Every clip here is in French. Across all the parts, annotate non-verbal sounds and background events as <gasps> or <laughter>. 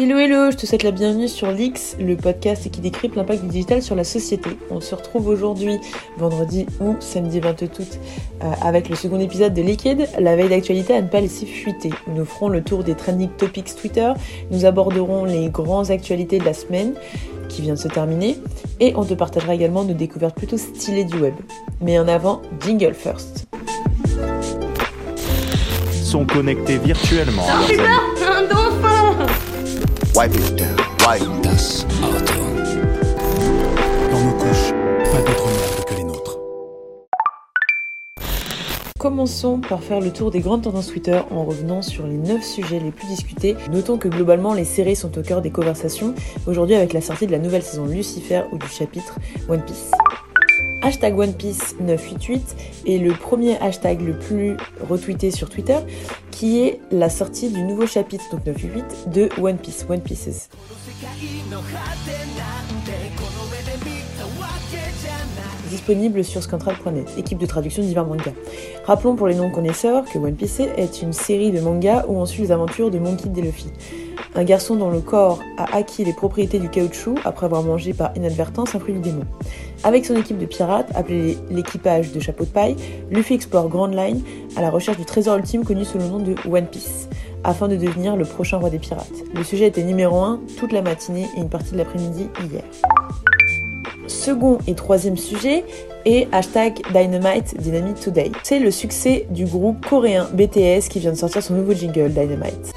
Hello hello, je te souhaite la bienvenue sur l'X, le podcast qui décrypte l'impact du digital sur la société. On se retrouve aujourd'hui, vendredi ou samedi 28 août, euh, avec le second épisode de Liquid, la veille d'actualité à ne pas laisser fuiter. Nous ferons le tour des trending topics Twitter, nous aborderons les grandes actualités de la semaine qui vient de se terminer, et on te partagera également nos découvertes plutôt stylées du web. Mais en avant, jingle first. Sont connectés virtuellement. Wipe it down. Wipe Das Auto. Dans nos couches, pas d'autre merde que les nôtres. Commençons par faire le tour des grandes tendances Twitter en revenant sur les 9 sujets les plus discutés. Notons que globalement les séries sont au cœur des conversations, aujourd'hui avec la sortie de la nouvelle saison Lucifer ou du chapitre One Piece. Hashtag One Piece 988 est le premier hashtag le plus retweeté sur Twitter qui est la sortie du nouveau chapitre, donc 988, de One Piece, One Pieces. disponible sur scantrad.net, équipe de traduction de divers mangas. Rappelons pour les non-connaisseurs que One Piece est une série de mangas où on suit les aventures de Monkey D. Luffy, un garçon dont le corps a acquis les propriétés du caoutchouc après avoir mangé par inadvertance un fruit du démon. Avec son équipe de pirates, appelée l'équipage de Chapeau de Paille, Luffy explore Grand Line à la recherche du trésor ultime connu sous le nom de One Piece, afin de devenir le prochain roi des pirates. Le sujet était numéro 1 toute la matinée et une partie de l'après-midi hier. Second et troisième sujet est hashtag Dynamite Dynamite Today. C'est le succès du groupe coréen BTS qui vient de sortir son nouveau jingle Dynamite.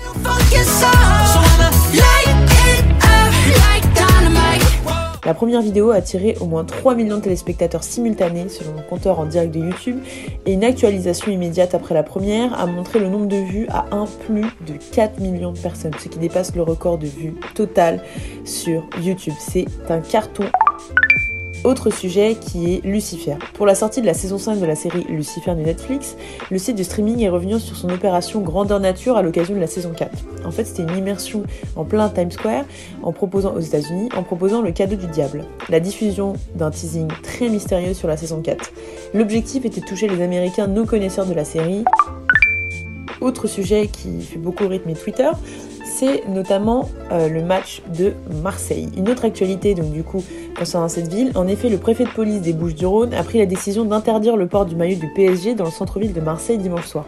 La première vidéo a attiré au moins 3 millions de téléspectateurs simultanés selon le compteur en direct de YouTube et une actualisation immédiate après la première a montré le nombre de vues à un plus de 4 millions de personnes, ce qui dépasse le record de vues total sur YouTube. C'est un carton autre sujet qui est Lucifer. Pour la sortie de la saison 5 de la série Lucifer de Netflix, le site de streaming est revenu sur son opération Grandeur Nature à l'occasion de la saison 4. En fait, c'était une immersion en plein Times Square en proposant aux États-Unis, en proposant le cadeau du diable, la diffusion d'un teasing très mystérieux sur la saison 4. L'objectif était de toucher les Américains non connaisseurs de la série. Autre sujet qui fait beaucoup rythmer Twitter, notamment euh, le match de Marseille. Une autre actualité, donc du coup, concernant cette ville, en effet, le préfet de police des Bouches-du-Rhône a pris la décision d'interdire le port du maillot du PSG dans le centre-ville de Marseille dimanche soir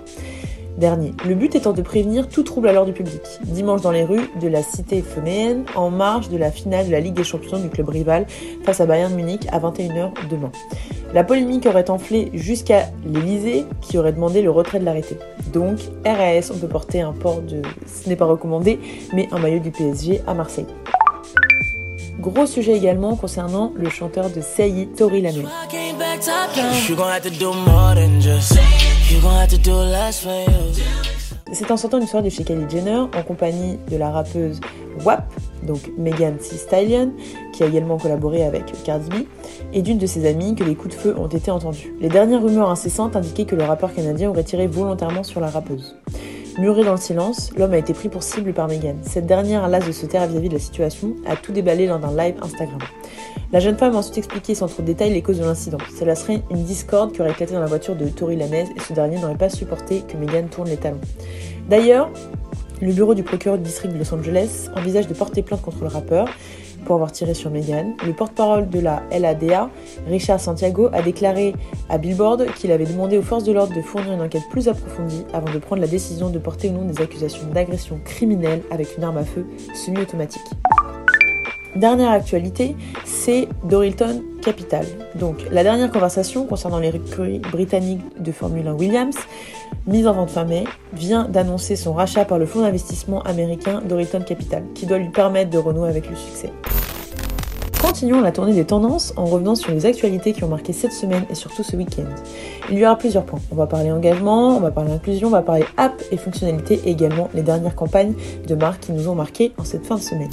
dernier. Le but étant de prévenir tout trouble à l'ordre du public. Dimanche dans les rues de la cité phonéenne, en marge de la finale de la Ligue des Champions du club rival face à Bayern Munich à 21h demain. La polémique aurait enflé jusqu'à l'Elysée qui aurait demandé le retrait de l'arrêté. Donc, RAS, on peut porter un port de, ce n'est pas recommandé, mais un maillot du PSG à Marseille. Gros sujet également concernant le chanteur de Sei, Tori Lanez. C'est en sortant une soirée de chez Kylie Jenner en compagnie de la rappeuse WAP, donc Megan Thee Stallion, qui a également collaboré avec Cardi B, et d'une de ses amies que les coups de feu ont été entendus. Les dernières rumeurs incessantes indiquaient que le rappeur canadien aurait tiré volontairement sur la rappeuse. Muré dans le silence, l'homme a été pris pour cible par Megan. Cette dernière, lasse de se taire vis-à-vis de la situation, a tout déballé lors d'un live Instagram. La jeune femme a ensuite expliqué sans trop de détails les causes de l'incident. Cela serait une discorde qui aurait éclaté dans la voiture de Tori Lanez et ce dernier n'aurait pas supporté que Megan tourne les talons. D'ailleurs, le bureau du procureur du district de Los Angeles envisage de porter plainte contre le rappeur pour avoir tiré sur Megan. Le porte-parole de la LADA, Richard Santiago, a déclaré à Billboard qu'il avait demandé aux forces de l'ordre de fournir une enquête plus approfondie avant de prendre la décision de porter ou non des accusations d'agression criminelle avec une arme à feu semi-automatique. Dernière actualité, c'est Dorilton Capital. Donc la dernière conversation concernant les recrues britanniques de Formule 1 Williams, mise en vente fin mai, vient d'annoncer son rachat par le fonds d'investissement américain Dorilton Capital, qui doit lui permettre de renouer avec le succès. Continuons la tournée des tendances en revenant sur les actualités qui ont marqué cette semaine et surtout ce week-end. Il y aura plusieurs points. On va parler engagement, on va parler inclusion, on va parler app et fonctionnalités et également les dernières campagnes de marques qui nous ont marqué en cette fin de semaine.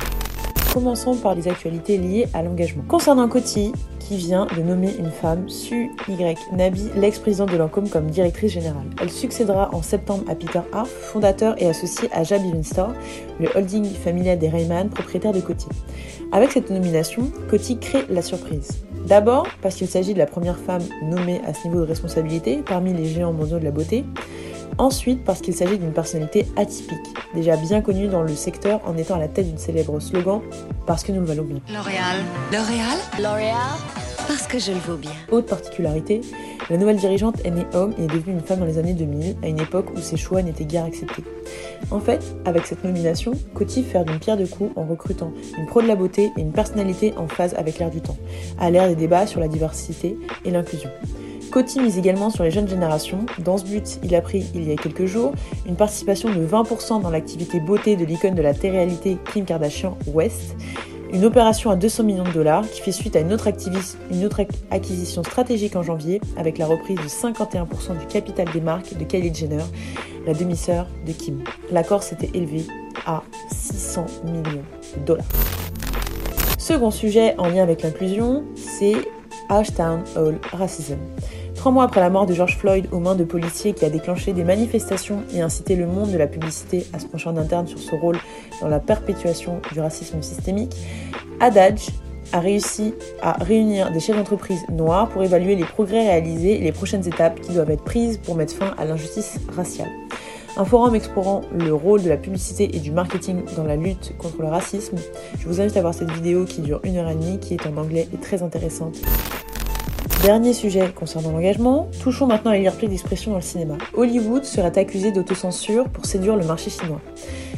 Commençons par les actualités liées à l'engagement. Concernant Coty, vient de nommer une femme, Su Y Nabi, l'ex-présidente de Lancôme, comme directrice générale. Elle succédera en septembre à Peter Harf, fondateur et associé à Jab Store, le holding familial des Rayman, propriétaire de Coty. Avec cette nomination, Coty crée la surprise. D'abord parce qu'il s'agit de la première femme nommée à ce niveau de responsabilité parmi les géants mondiaux de la beauté. Ensuite, parce qu'il s'agit d'une personnalité atypique, déjà bien connue dans le secteur en étant à la tête d'une célèbre slogan Parce que nous le valons bien. L'Oréal. L'Oréal? L'Oréal Parce que je le vaux bien. Autre particularité, la nouvelle dirigeante est née homme et est devenue une femme dans les années 2000, à une époque où ses choix n'étaient guère acceptés. En fait, avec cette nomination, Coty fait d'une pierre deux coups en recrutant une pro de la beauté et une personnalité en phase avec l'air du temps, à l'ère des débats sur la diversité et l'inclusion. Coty mise également sur les jeunes générations. Dans ce but, il a pris, il y a quelques jours, une participation de 20% dans l'activité beauté de l'icône de la télé-réalité Kim Kardashian West. Une opération à 200 millions de dollars qui fait suite à une autre, acquisition stratégique en janvier avec la reprise de 51% du capital des marques de Kylie Jenner, la demi-sœur de Kim. L'accord s'était élevé à 600 millions de dollars. Second sujet en lien avec l'inclusion, c'est Ashtown Hall Racism. Trois mois après la mort de George Floyd aux mains de policiers qui a déclenché des manifestations et incité le monde de la publicité à se pencher en interne sur ce rôle dans la perpétuation du racisme systémique, Adage a réussi à réunir des chefs d'entreprise noirs pour évaluer les progrès réalisés et les prochaines étapes qui doivent être prises pour mettre fin à l'injustice raciale. Un forum explorant le rôle de la publicité et du marketing dans la lutte contre le racisme. Je vous invite à voir cette vidéo qui dure une heure et demie, qui est en anglais et très intéressante. Dernier sujet concernant l'engagement, touchons maintenant à liberté d'expression dans le cinéma. Hollywood serait accusé d'autocensure pour séduire le marché chinois.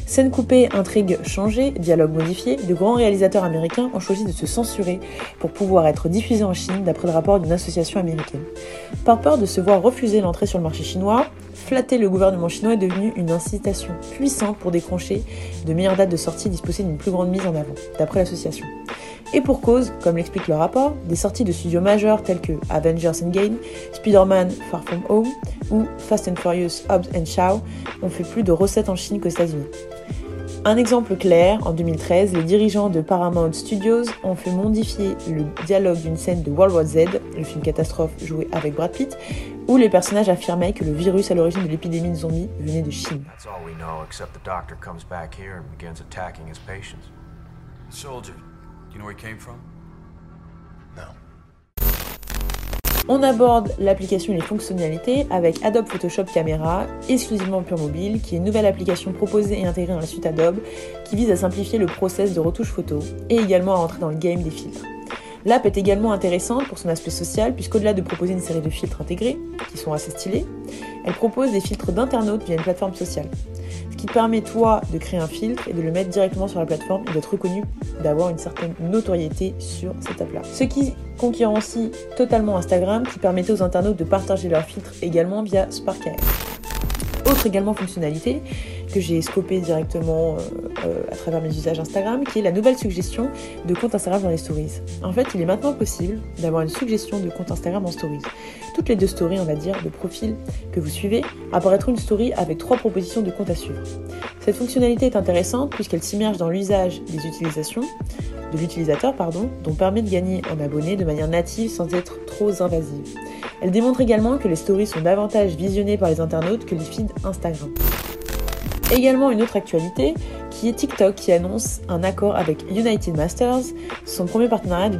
Scène coupée, intrigue changée, dialogue modifié, de grands réalisateurs américains ont choisi de se censurer pour pouvoir être diffusés en Chine d'après le rapport d'une association américaine. Par peur de se voir refuser l'entrée sur le marché chinois, flatter le gouvernement chinois est devenu une incitation puissante pour décrocher de meilleures dates de sortie disposées d'une plus grande mise en avant, d'après l'association. Et pour cause, comme l'explique le rapport, des sorties de studios majeurs tels que Avengers Endgame, Spider-Man Far From Home ou Fast and Furious Hobbs and Shaw ont fait plus de recettes en Chine qu'aux États-Unis. Un exemple clair, en 2013, les dirigeants de Paramount Studios ont fait modifier le dialogue d'une scène de World War Z, le film catastrophe joué avec Brad Pitt, où les personnages affirmaient que le virus à l'origine de l'épidémie de zombies venait de Chine. On aborde l'application et les fonctionnalités avec Adobe Photoshop Camera, exclusivement Pure Mobile, qui est une nouvelle application proposée et intégrée dans la suite Adobe, qui vise à simplifier le process de retouche photo et également à entrer dans le game des filtres. L'app est également intéressante pour son aspect social, puisqu'au-delà de proposer une série de filtres intégrés, qui sont assez stylés, elle propose des filtres d'internautes via une plateforme sociale qui permet toi de créer un filtre et de le mettre directement sur la plateforme et d'être reconnu, d'avoir une certaine notoriété sur cette app-là. Ce qui concurrencie totalement Instagram qui permettait aux internautes de partager leurs filtres également via SparkAI. Autre également fonctionnalité que j'ai scopé directement euh, euh, à travers mes usages Instagram, qui est la nouvelle suggestion de compte Instagram dans les stories. En fait, il est maintenant possible d'avoir une suggestion de compte Instagram en stories. Toutes les deux stories, on va dire, de profil que vous suivez, apparaîtront une story avec trois propositions de compte à suivre. Cette fonctionnalité est intéressante puisqu'elle s'immerge dans l'usage des utilisations, de l'utilisateur, pardon, dont permet de gagner en abonnés de manière native sans être trop invasive. Elle démontre également que les stories sont davantage visionnées par les internautes que les feeds Instagram. Également une autre actualité qui est TikTok qui annonce un accord avec United Masters, son premier partenariat de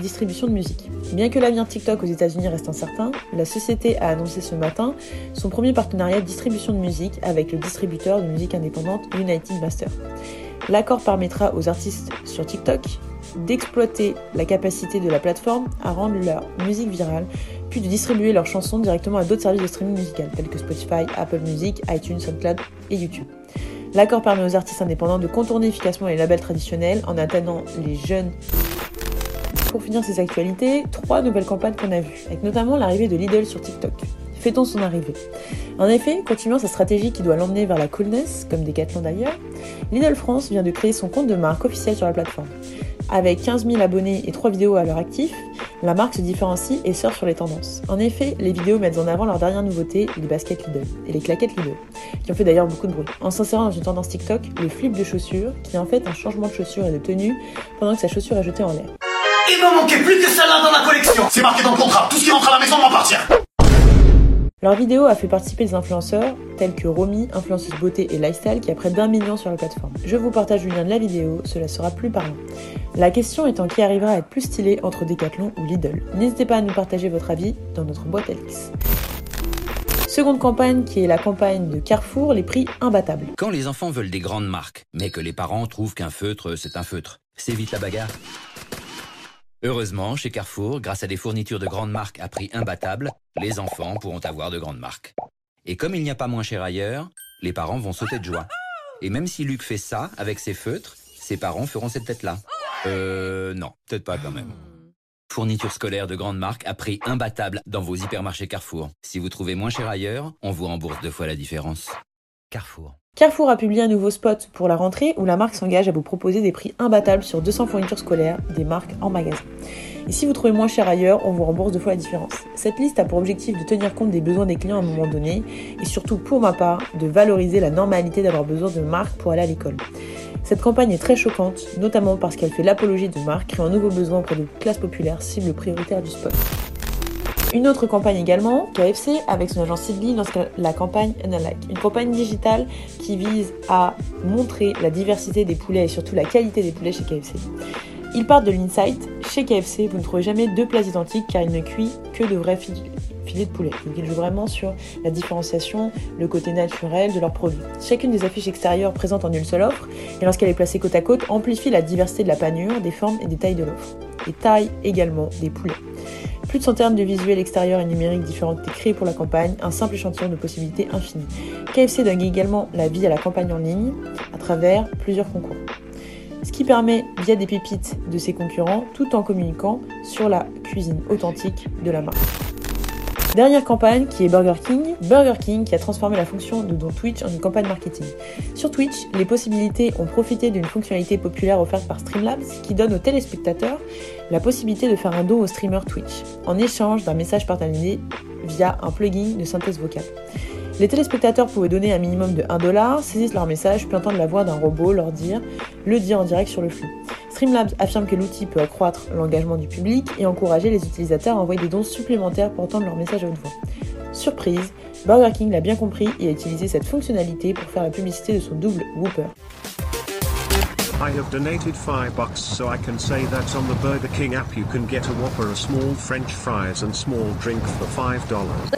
distribution de musique. Bien que l'avenir TikTok aux États-Unis reste incertain, la société a annoncé ce matin son premier partenariat de distribution de musique avec le distributeur de musique indépendante United Masters. L'accord permettra aux artistes sur TikTok d'exploiter la capacité de la plateforme à rendre leur musique virale, puis de distribuer leurs chansons directement à d'autres services de streaming musical tels que Spotify, Apple Music, iTunes, SoundCloud et YouTube. L'accord permet aux artistes indépendants de contourner efficacement les labels traditionnels en atteignant les jeunes. Pour finir ces actualités, trois nouvelles campagnes qu'on a vues, avec notamment l'arrivée de Lidl sur TikTok. Fait-on son arrivée? En effet, continuant sa stratégie qui doit l'emmener vers la coolness, comme Decathlon d'ailleurs, Lidl France vient de créer son compte de marque officiel sur la plateforme. Avec 15 000 abonnés et 3 vidéos à leur actif, la marque se différencie et sort sur les tendances. En effet, les vidéos mettent en avant leur dernière nouveauté, les baskets Lidl et les claquettes Lidl, qui ont fait d'ailleurs beaucoup de bruit. En s'insérant dans une tendance TikTok, le flip de chaussures, qui est en fait un changement de chaussure et de tenue pendant que sa chaussure est jetée en l'air. Il m'en manquait plus que celle-là dans la collection C'est marqué dans le contrat, tout ce qui rentre à la maison m'appartient leur vidéo a fait participer des influenceurs tels que Romy, influenceuse beauté et lifestyle, qui a près d'un million sur la plateforme. Je vous partage le lien de la vidéo, cela sera plus parlant. La question étant qui arrivera à être plus stylé entre Decathlon ou Lidl. N'hésitez pas à nous partager votre avis dans notre boîte à Seconde campagne qui est la campagne de Carrefour, les prix imbattables. Quand les enfants veulent des grandes marques, mais que les parents trouvent qu'un feutre, c'est un feutre, c'est vite la bagarre. Heureusement, chez Carrefour, grâce à des fournitures de grandes marques à prix imbattables, les enfants pourront avoir de grandes marques. Et comme il n'y a pas moins cher ailleurs, les parents vont sauter de joie. Et même si Luc fait ça avec ses feutres, ses parents feront cette tête-là. Euh, non, peut-être pas quand même. Fourniture scolaire de grandes marques à prix imbattable dans vos hypermarchés Carrefour. Si vous trouvez moins cher ailleurs, on vous rembourse deux fois la différence. Carrefour. Carrefour a publié un nouveau spot pour la rentrée où la marque s'engage à vous proposer des prix imbattables sur 200 fournitures scolaires des marques en magasin. Et si vous trouvez moins cher ailleurs, on vous rembourse deux fois la différence. Cette liste a pour objectif de tenir compte des besoins des clients à un moment donné et surtout pour ma part de valoriser la normalité d'avoir besoin de marques pour aller à l'école. Cette campagne est très choquante, notamment parce qu'elle fait l'apologie de marques créant un nouveau besoin auprès de classes populaires, cible prioritaire du spot. Une autre campagne également, KFC, avec son agence Sidley, lance la campagne Unalike. Une campagne digitale qui vise à montrer la diversité des poulets et surtout la qualité des poulets chez KFC. Ils partent de l'insight. Chez KFC, vous ne trouvez jamais deux plats identiques car il ne cuit que de vrais filets de poulet. Donc ils jouent vraiment sur la différenciation, le côté naturel de leurs produits. Chacune des affiches extérieures présente en une seule offre et lorsqu'elle est placée côte à côte, amplifie la diversité de la panure, des formes et des tailles de l'offre. Et taille également des poulets. Plus de 100 termes de visuels extérieurs et numériques différents étaient créés pour la campagne, un simple échantillon de possibilités infinies. KFC donne également la vie à la campagne en ligne à travers plusieurs concours ce qui permet, via des pépites de ses concurrents, tout en communiquant sur la cuisine authentique de la marque. Dernière campagne qui est Burger King. Burger King qui a transformé la fonction de don Twitch en une campagne marketing. Sur Twitch, les possibilités ont profité d'une fonctionnalité populaire offerte par Streamlabs qui donne aux téléspectateurs la possibilité de faire un don au streamer Twitch en échange d'un message partagé via un plugin de synthèse vocale. Les téléspectateurs pouvaient donner un minimum de 1 dollar, saisissent leur message, puis entendre la voix d'un robot leur dire le dire en direct sur le flux. Streamlabs affirme que l'outil peut accroître l'engagement du public et encourager les utilisateurs à envoyer des dons supplémentaires pour entendre leur message à haute voix. Surprise, Burger King l'a bien compris et a utilisé cette fonctionnalité pour faire la publicité de son double Whooper. I have donated 5 bucks so I can say that on the Burger King app you can get a Whopper, a small french fries and small drink for 5 dollars.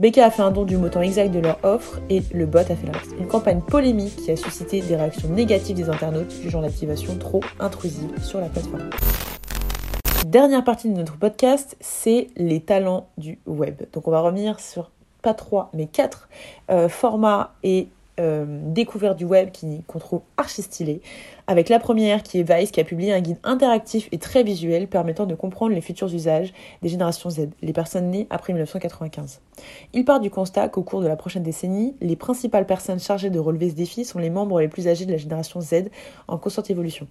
Becca a fait un don du montant exact de leur offre et le bot a fait le reste. Une campagne polémique qui a suscité des réactions négatives des internautes jugeant l'activation trop intrusive sur la plateforme. Dernière partie de notre podcast, c'est les talents du web. Donc on va revenir sur pas trois mais quatre euh, formats et euh, découverte du web qu'on trouve archi stylé. Avec la première qui est Vice qui a publié un guide interactif et très visuel permettant de comprendre les futurs usages des générations Z, les personnes nées après 1995. Il part du constat qu'au cours de la prochaine décennie, les principales personnes chargées de relever ce défi sont les membres les plus âgés de la génération Z en constante évolution.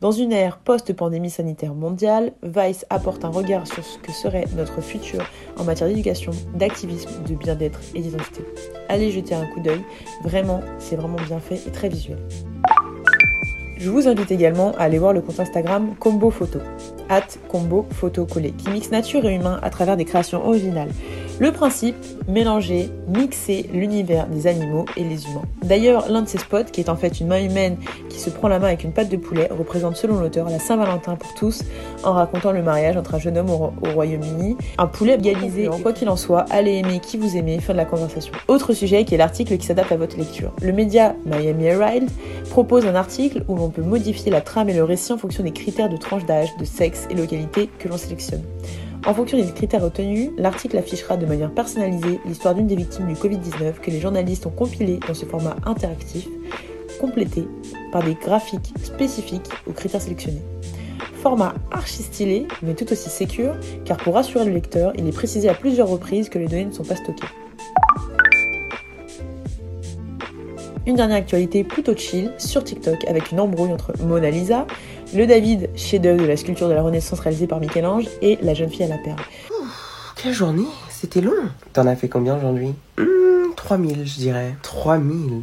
Dans une ère post-pandémie sanitaire mondiale, Vice apporte un regard sur ce que serait notre futur en matière d'éducation, d'activisme, de bien-être et d'identité. Allez jeter un coup d'œil, vraiment, c'est vraiment bien fait et très visuel. Je vous invite également à aller voir le compte Instagram Combo Photo, at Combo Photo Collé, qui mixe nature et humain à travers des créations originales. Le principe, mélanger, mixer l'univers des animaux et les humains. D'ailleurs, l'un de ces spots, qui est en fait une main humaine qui se prend la main avec une patte de poulet, représente selon l'auteur la Saint-Valentin pour tous, en racontant le mariage entre un jeune homme au, Royaume-Uni, un poulet égalisé. Quoi qu'il en soit, allez aimer qui vous aimez, fin de la conversation. Autre sujet qui est l'article qui s'adapte à votre lecture. Le média Miami Herald propose un article où l'on peut modifier la trame et le récit en fonction des critères de tranche d'âge, de sexe et localité que l'on sélectionne. En fonction des critères retenus, l'article affichera de manière personnalisée l'histoire d'une des victimes du Covid-19 que les journalistes ont compilé dans ce format interactif, complété par des graphiques spécifiques aux critères sélectionnés. Format archi stylé, mais tout aussi sécure, car pour rassurer le lecteur, il est précisé à plusieurs reprises que les données ne sont pas stockées. Une dernière actualité plutôt chill sur TikTok avec une embrouille entre Mona Lisa, le David, chef-d'œuvre de la sculpture de la Renaissance réalisée par Michel-Ange, et la jeune fille à la perle. quelle journée C'était long T'en as fait combien aujourd'hui? 3000, hmm, je dirais. 3000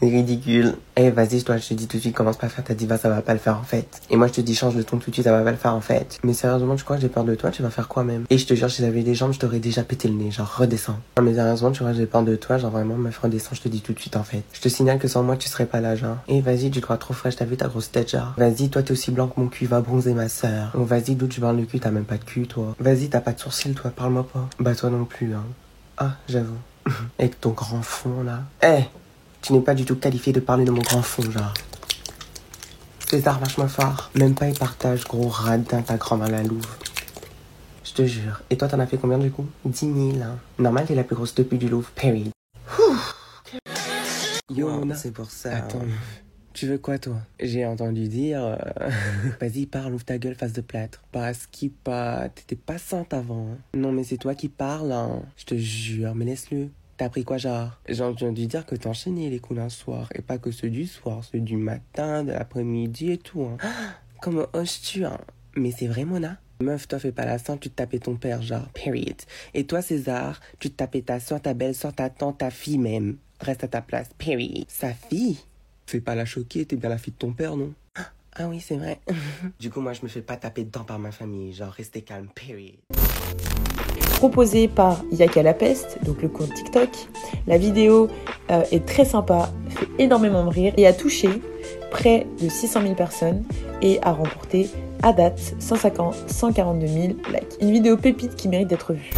ridicule. Eh, vas-y, toi, je te dis tout de suite, commence pas à faire ta diva, ça va pas le faire en fait. Et moi, je te dis, change de ton tout de suite, ça va pas le faire en fait. Mais sérieusement, tu crois que j'ai peur de toi, tu vas faire quoi même? Et je te jure, si j'avais des jambes, je t'aurais déjà pété le nez, genre redescends. Non, mais sérieusement, tu vois, j'ai peur de toi, genre vraiment, meuf, redescends, je te dis tout de suite en fait. Je te signale que sans moi, tu serais pas là, genre. Eh, vas-y, tu crois trop fraîche, t'as vu ta grosse tête, genre. Vas-y, toi, t'es aussi blanc que mon cul, va bronzer ma sœur. Oh, vas-y, d'où tu parles de cul, t'as même pas de cul, toi. Vas-y, t'as pas de sourcils, toi, parle-moi pas. Bah, toi non plus, hein. Ah, j'avoue. <laughs> Avec ton grand fond, là. Eh, tu n'es pas du tout qualifié de parler de mon grand fond, genre. César, vachement fort. Même pas il partage, gros radin, ta grand-mère la Louvre. Je te jure. Et toi, t'en as fait combien du coup? 10 000. Hein. Normal, t'es la plus grosse depuis du Louvre, Perry. Yo, Mona. C'est pour ça. Attends. Tu veux quoi, toi? J'ai entendu dire. euh, <laughs> Vas-y, parle, ouvre ta gueule, face de plâtre. Parce qu'il pas. T'étais pas sainte avant. hein. Non, mais c'est toi qui parles, hein. Je te jure, mais laisse-le. T'as appris quoi, genre? J'ai entendu dire que t'enchaînais les coups d'un soir. Et pas que ceux du soir, ceux du matin, de l'après-midi et tout, hein. <gasps> Comment oses-tu, hein Mais c'est vrai, Mona? Meuf, toi, fais pas la sainte, tu te tapais ton père, genre, period. Et toi, César, tu te tapais ta soeur, ta belle-soeur, ta tante, ta fille même. Reste à ta place, period. Sa fille? Fais pas la choquer, t'es bien la fille de ton père, non? <gasps> Ah oui, c'est vrai. <laughs> du coup, moi, je me fais pas taper dedans par ma famille. Genre, restez calme, period. Proposé par Yaka la peste, donc le compte TikTok. La vidéo euh, est très sympa, fait énormément rire et a touché près de 600 000 personnes et a remporté à date 150, 142 000 likes. Une vidéo pépite qui mérite d'être vue.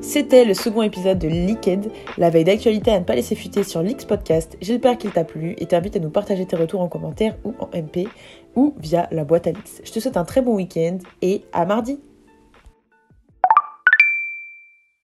C'était le second épisode de Leaked, la veille d'actualité à ne pas laisser fuiter sur Leaks Podcast. J'espère qu'il t'a plu et t'invite à nous partager tes retours en commentaire ou en MP ou via la boîte à Leaks. Je te souhaite un très bon week-end et à mardi